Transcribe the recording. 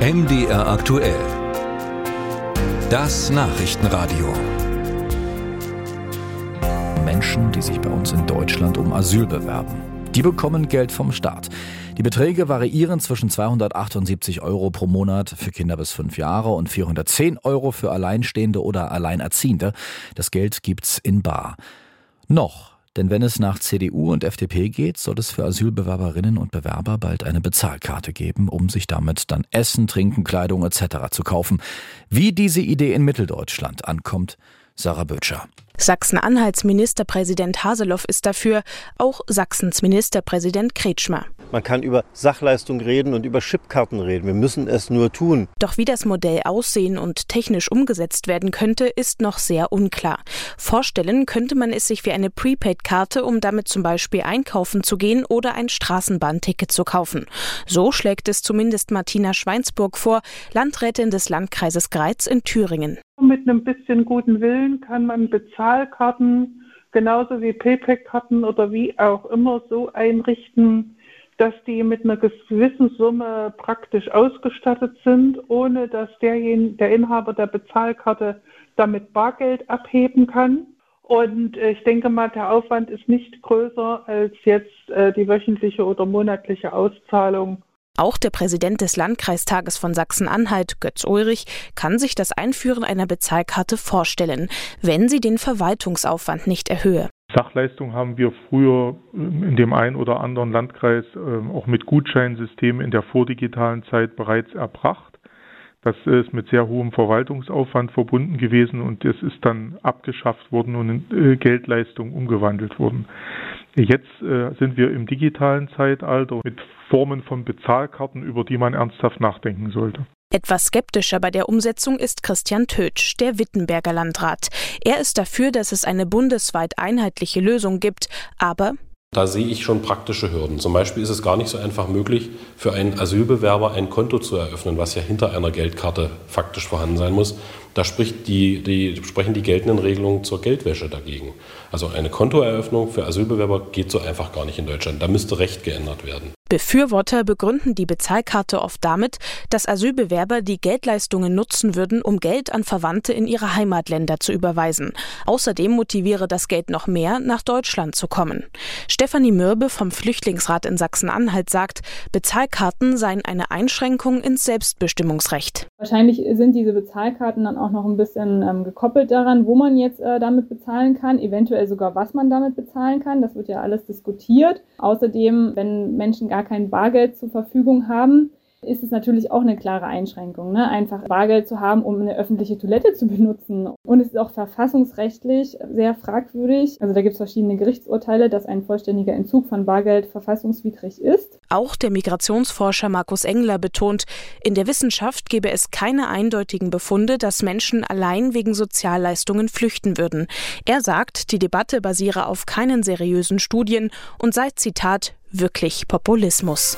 MDR aktuell. Das Nachrichtenradio. Menschen, die sich bei uns in Deutschland um Asyl bewerben. Die bekommen Geld vom Staat. Die Beträge variieren zwischen 278 Euro pro Monat für Kinder bis fünf Jahre und 410 Euro für Alleinstehende oder Alleinerziehende. Das Geld gibt's in Bar. Noch denn wenn es nach CDU und FDP geht, soll es für Asylbewerberinnen und Bewerber bald eine Bezahlkarte geben, um sich damit dann Essen, Trinken, Kleidung etc. zu kaufen. Wie diese Idee in Mitteldeutschland ankommt, Sarah Bötscher. Sachsen-Anhalts Ministerpräsident Haseloff ist dafür, auch Sachsens Ministerpräsident Kretschmer. Man kann über Sachleistung reden und über Chipkarten reden. Wir müssen es nur tun. Doch wie das Modell aussehen und technisch umgesetzt werden könnte, ist noch sehr unklar. Vorstellen könnte man es sich wie eine Prepaid-Karte, um damit zum Beispiel einkaufen zu gehen oder ein Straßenbahnticket zu kaufen. So schlägt es zumindest Martina Schweinsburg vor, Landrätin des Landkreises Greiz in Thüringen. Mit einem bisschen guten Willen kann man Bezahlkarten genauso wie PayPal-Karten oder wie auch immer so einrichten, dass die mit einer gewissen Summe praktisch ausgestattet sind, ohne dass derjenige, der Inhaber der Bezahlkarte damit Bargeld abheben kann. Und ich denke mal, der Aufwand ist nicht größer als jetzt äh, die wöchentliche oder monatliche Auszahlung auch der Präsident des Landkreistages von Sachsen-Anhalt, Götz Ulrich, kann sich das Einführen einer Bezahlkarte vorstellen, wenn sie den Verwaltungsaufwand nicht erhöhe. Sachleistung haben wir früher ähm, in dem einen oder anderen Landkreis ähm, auch mit Gutscheinsystemen in der vordigitalen Zeit bereits erbracht. Das ist mit sehr hohem Verwaltungsaufwand verbunden gewesen und es ist dann abgeschafft worden und in äh, Geldleistung umgewandelt worden. Jetzt äh, sind wir im digitalen Zeitalter mit Formen von Bezahlkarten, über die man ernsthaft nachdenken sollte. Etwas skeptischer bei der Umsetzung ist Christian Tötsch, der Wittenberger Landrat. Er ist dafür, dass es eine bundesweit einheitliche Lösung gibt, aber da sehe ich schon praktische Hürden. Zum Beispiel ist es gar nicht so einfach möglich, für einen Asylbewerber ein Konto zu eröffnen, was ja hinter einer Geldkarte faktisch vorhanden sein muss. Da spricht die, die, sprechen die geltenden Regelungen zur Geldwäsche dagegen. Also eine Kontoeröffnung für Asylbewerber geht so einfach gar nicht in Deutschland. Da müsste Recht geändert werden. Befürworter begründen die Bezahlkarte oft damit, dass Asylbewerber die Geldleistungen nutzen würden, um Geld an Verwandte in ihre Heimatländer zu überweisen. Außerdem motiviere das Geld noch mehr, nach Deutschland zu kommen. Stefanie Mürbe vom Flüchtlingsrat in Sachsen-Anhalt sagt, Bezahlkarten seien eine Einschränkung ins Selbstbestimmungsrecht. Wahrscheinlich sind diese Bezahlkarten dann auch noch ein bisschen ähm, gekoppelt daran, wo man jetzt äh, damit bezahlen kann, eventuell sogar was man damit bezahlen kann. Das wird ja alles diskutiert. Außerdem, wenn Menschen gar gar kein Bargeld zur Verfügung haben, ist es natürlich auch eine klare Einschränkung, ne? einfach Bargeld zu haben, um eine öffentliche Toilette zu benutzen. Und es ist auch verfassungsrechtlich sehr fragwürdig. Also da gibt es verschiedene Gerichtsurteile, dass ein vollständiger Entzug von Bargeld verfassungswidrig ist. Auch der Migrationsforscher Markus Engler betont, in der Wissenschaft gebe es keine eindeutigen Befunde, dass Menschen allein wegen Sozialleistungen flüchten würden. Er sagt, die Debatte basiere auf keinen seriösen Studien und sei, Zitat, wirklich Populismus.